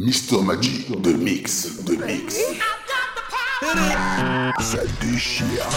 Mister Magic de mix, de mix. Ça déchire.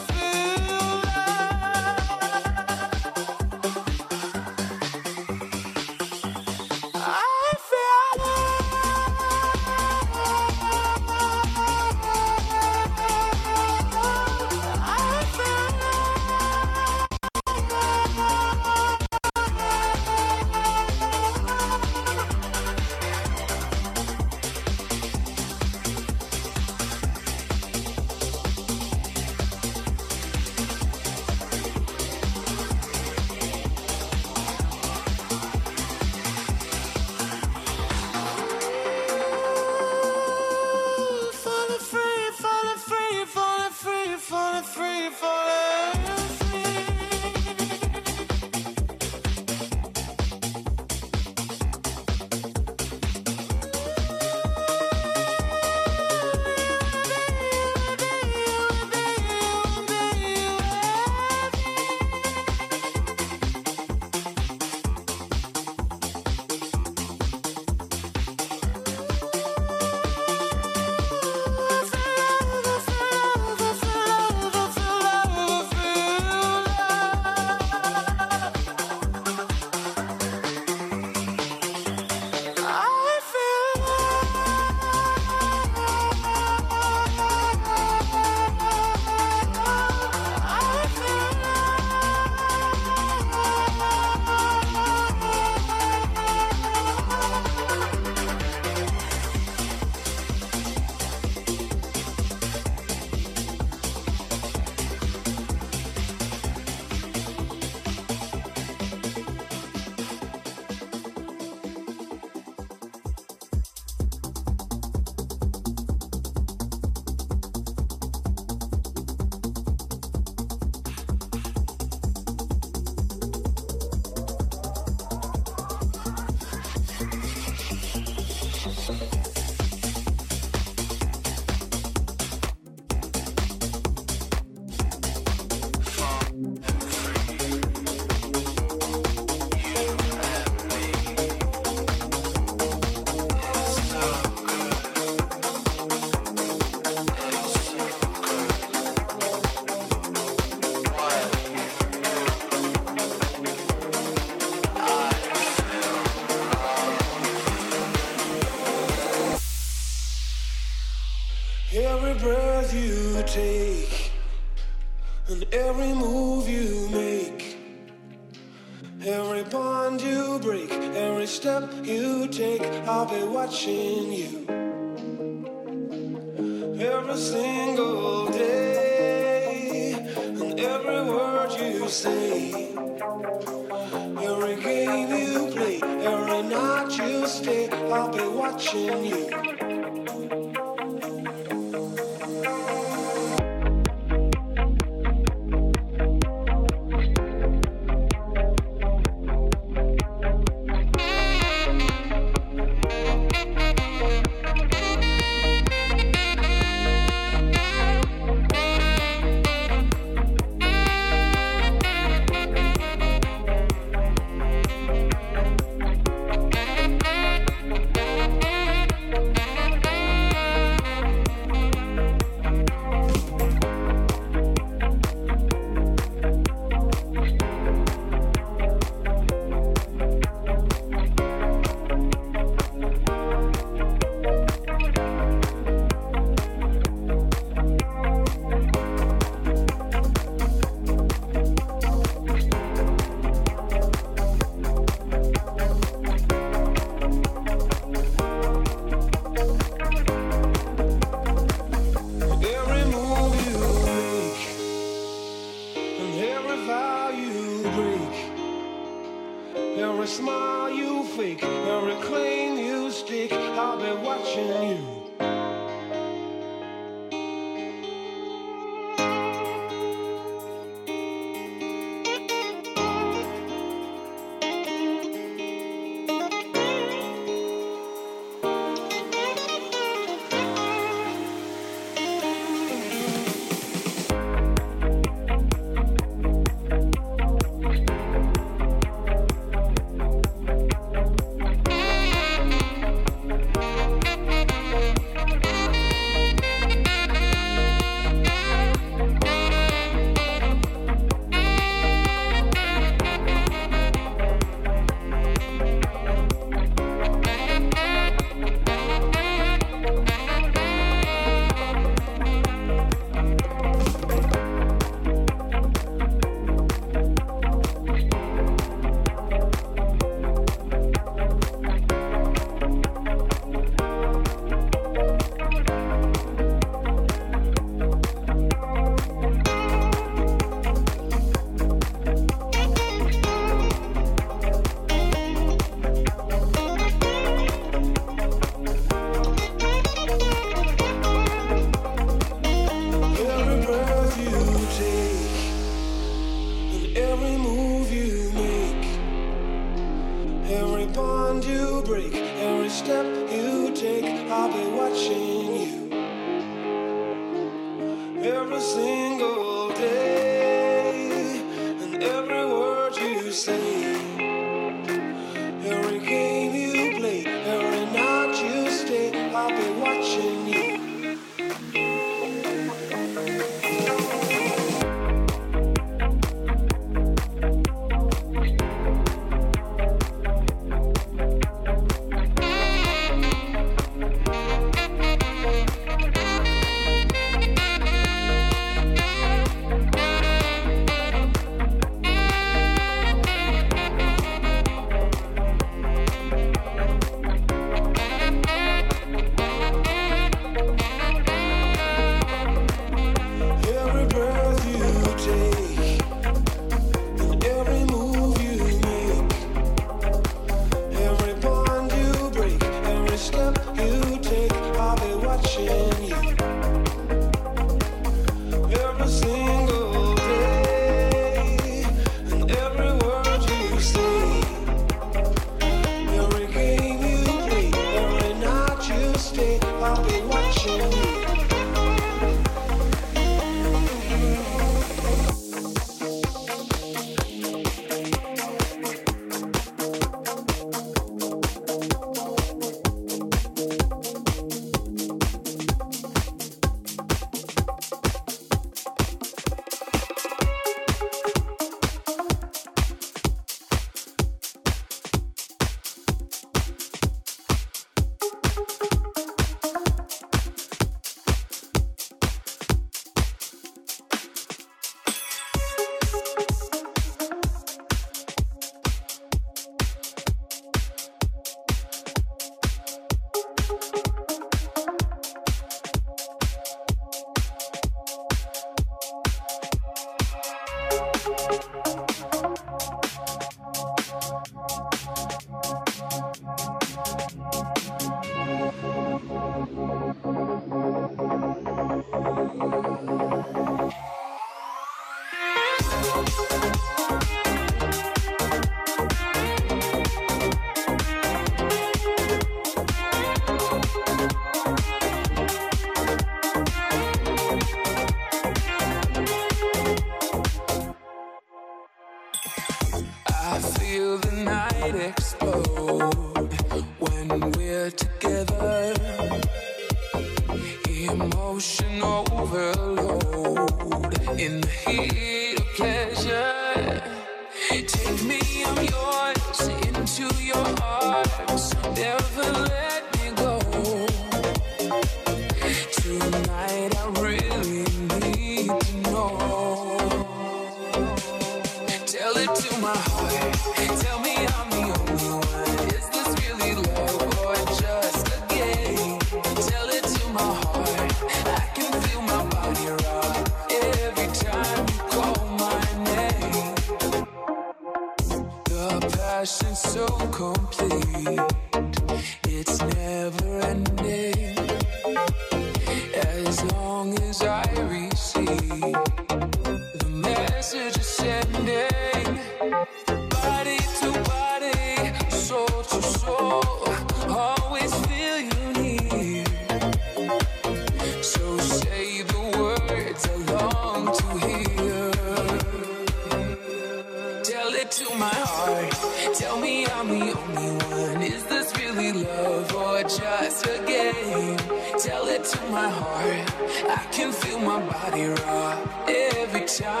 my body rock every time.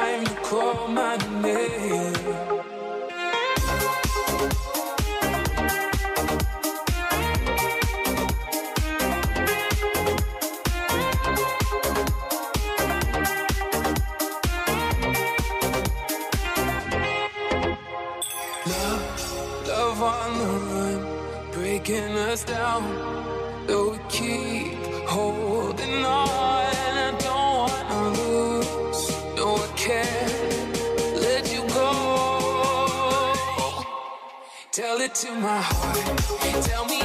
to my heart. Tell me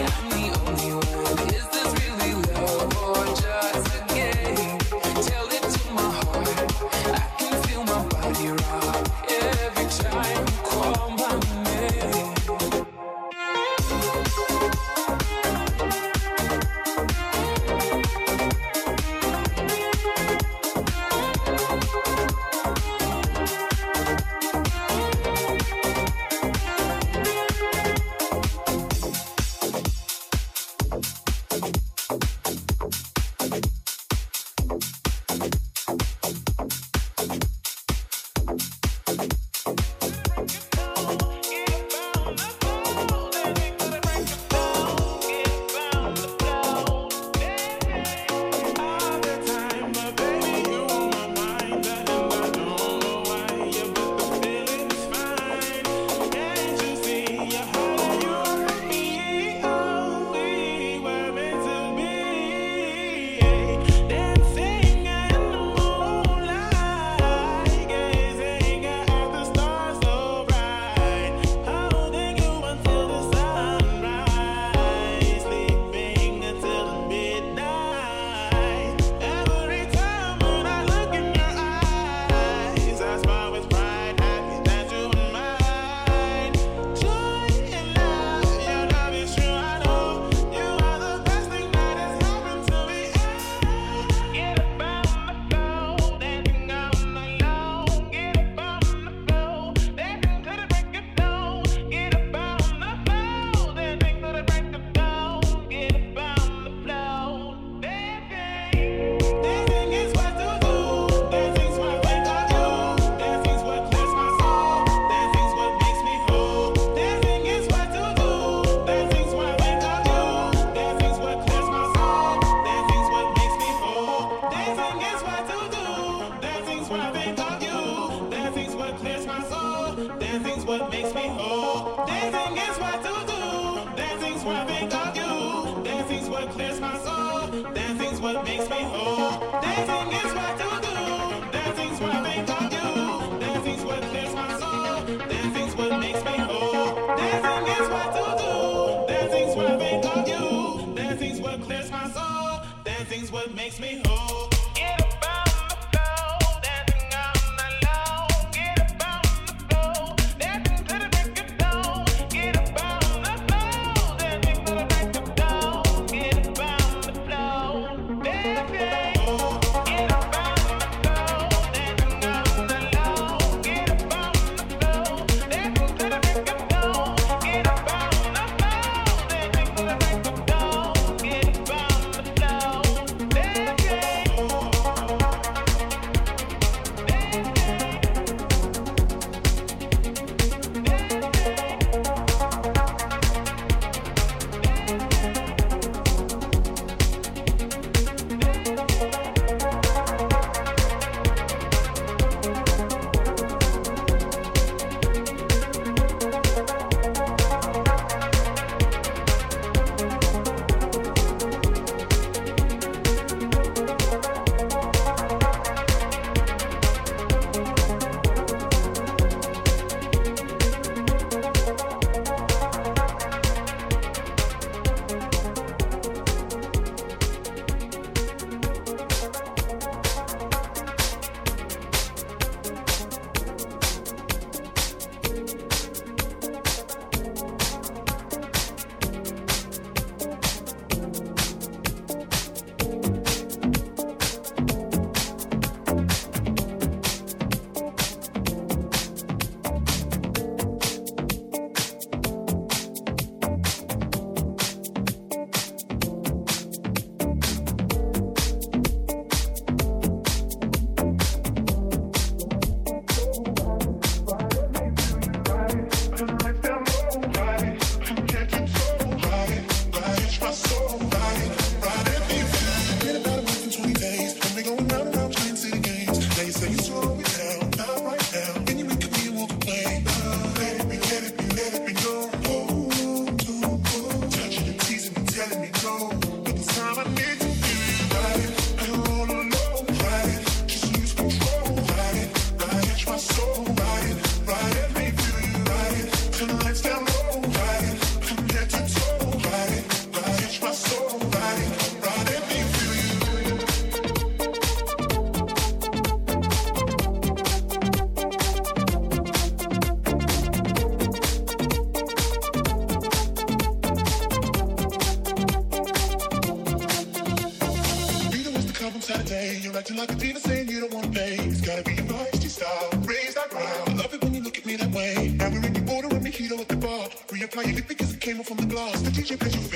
acting like a diva saying you don't want to play. It's gotta be your feisty style. Raise that ground. I love it when you look at me that way. Now we're in the order with mojito at the bar. Reapply your lip because it came off from the glass. The DJ plays your favorite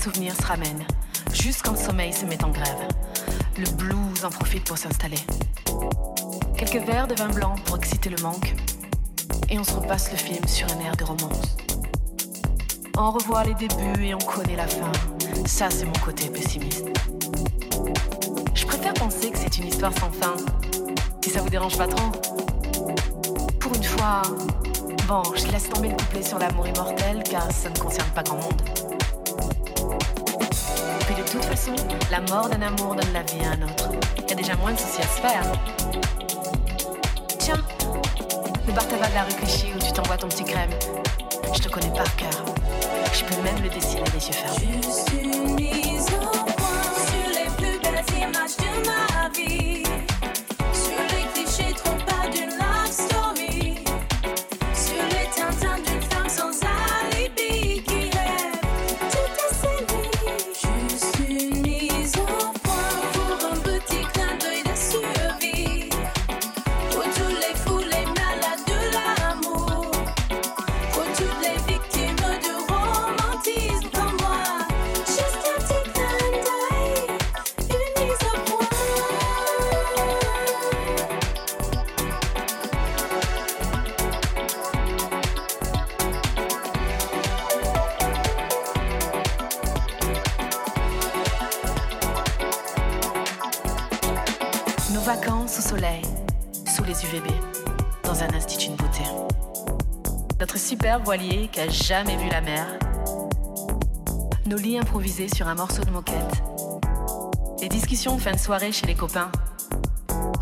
souvenirs se ramènent, juste quand le sommeil se met en grève. Le blues en profite pour s'installer. Quelques verres de vin blanc pour exciter le manque, et on se repasse le film sur un air de romance. On revoit les débuts et on connaît la fin. Ça, c'est mon côté pessimiste. Je préfère penser que c'est une histoire sans fin, si ça vous dérange pas trop? Pour une fois, bon, je laisse tomber le couplet sur l'amour immortel, car ça ne concerne pas grand monde. La mort d'un amour donne la vie à un autre. Il y a déjà moins de soucis à se faire. Tiens, le bar tabac de la rue Clichy où tu t'envoies ton petit crème. Je te connais par cœur. Je peux même le dessiner les yeux fermés. Voilier qui a jamais vu la mer. Nos lits improvisés sur un morceau de moquette. Les discussions fin de soirée chez les copains.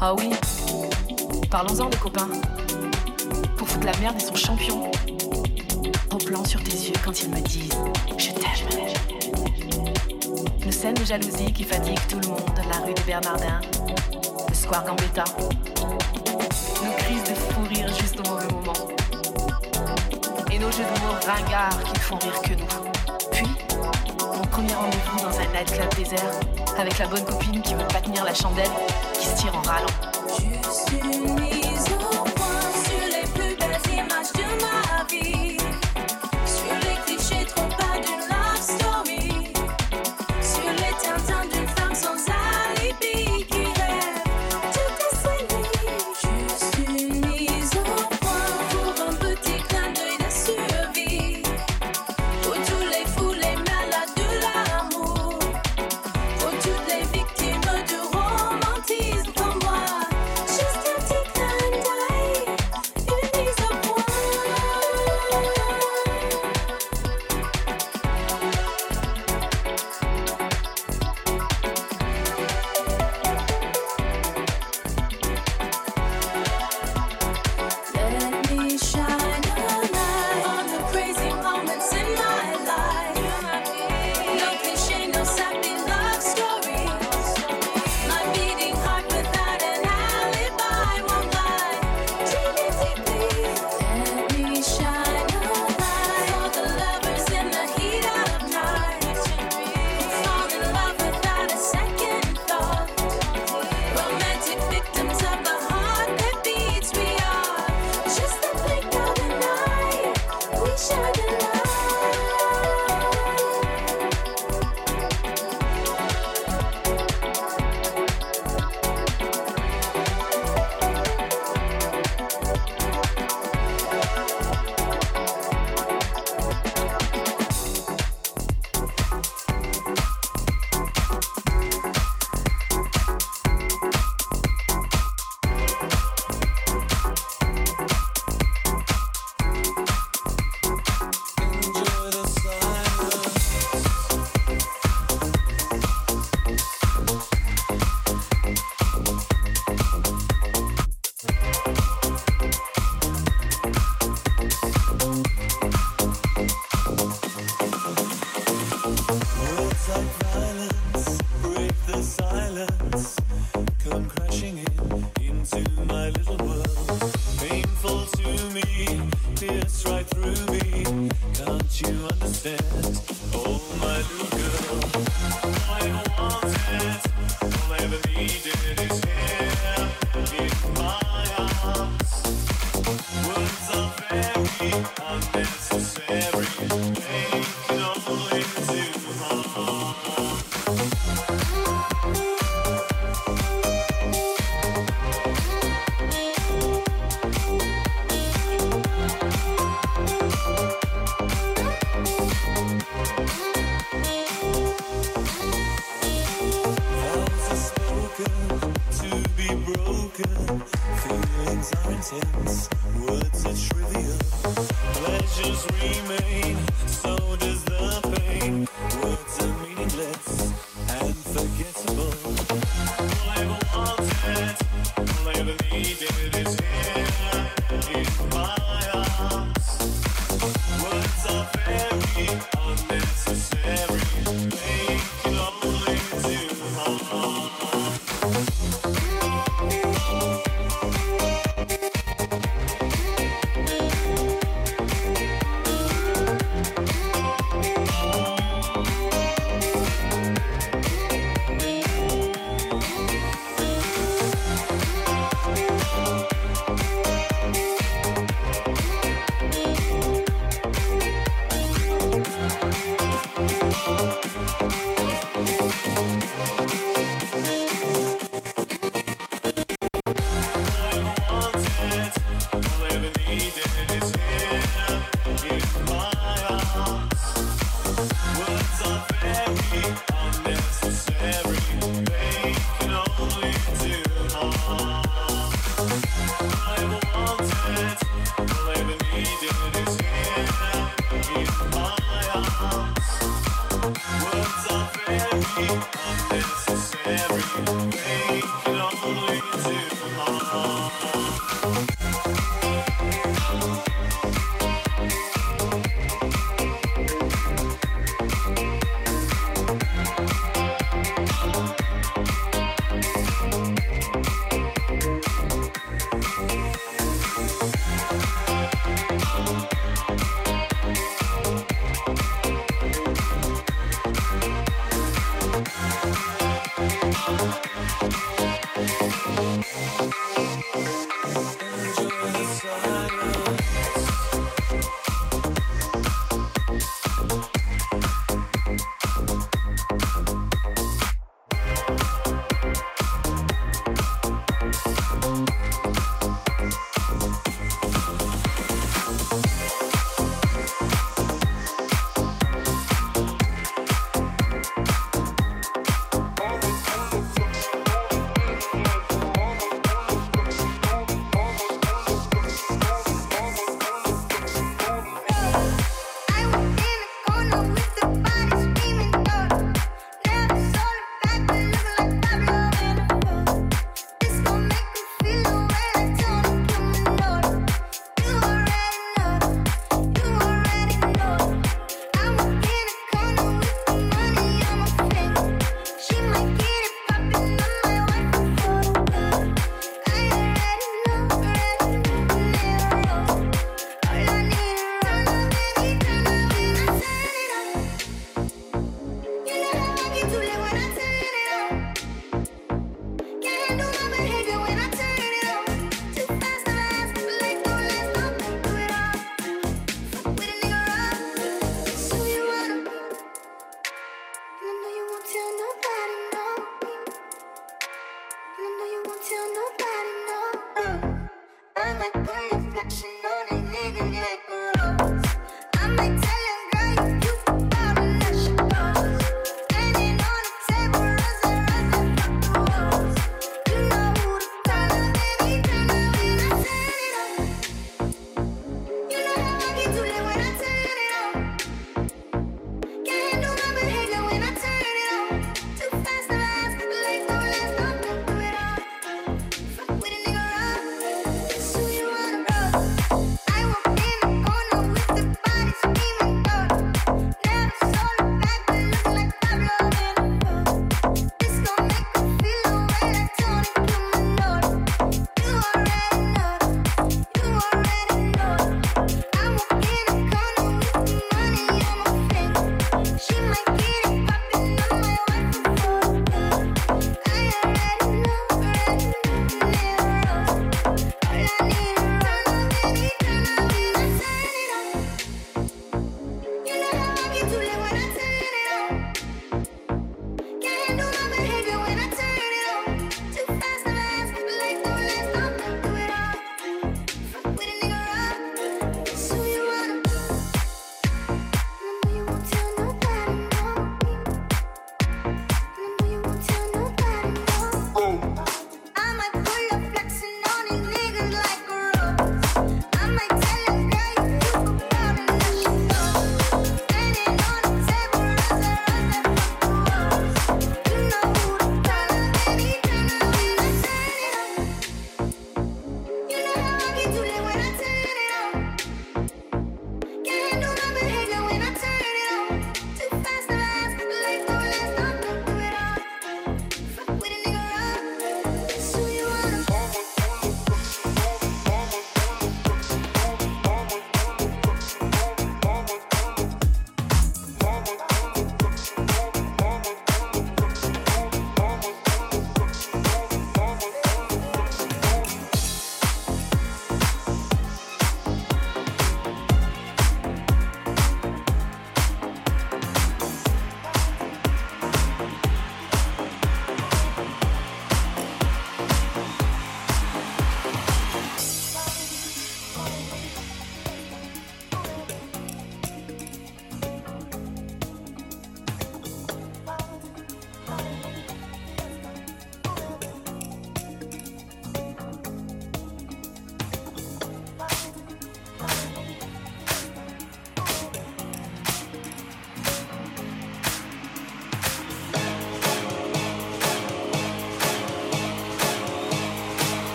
Ah oui, parlons-en des copains. Pour foutre la merde, ils sont champions. Au plan sur tes yeux quand ils me disent Je t'aime. Nos scènes de jalousie qui fatiguent tout le monde, la rue des Bernardins, le square Gambetta. Ringards qui font rire que nous. Puis, mon premier rendez-vous dans un nightclub désert avec la bonne copine qui veut pas tenir la chandelle qui se tire en râlant.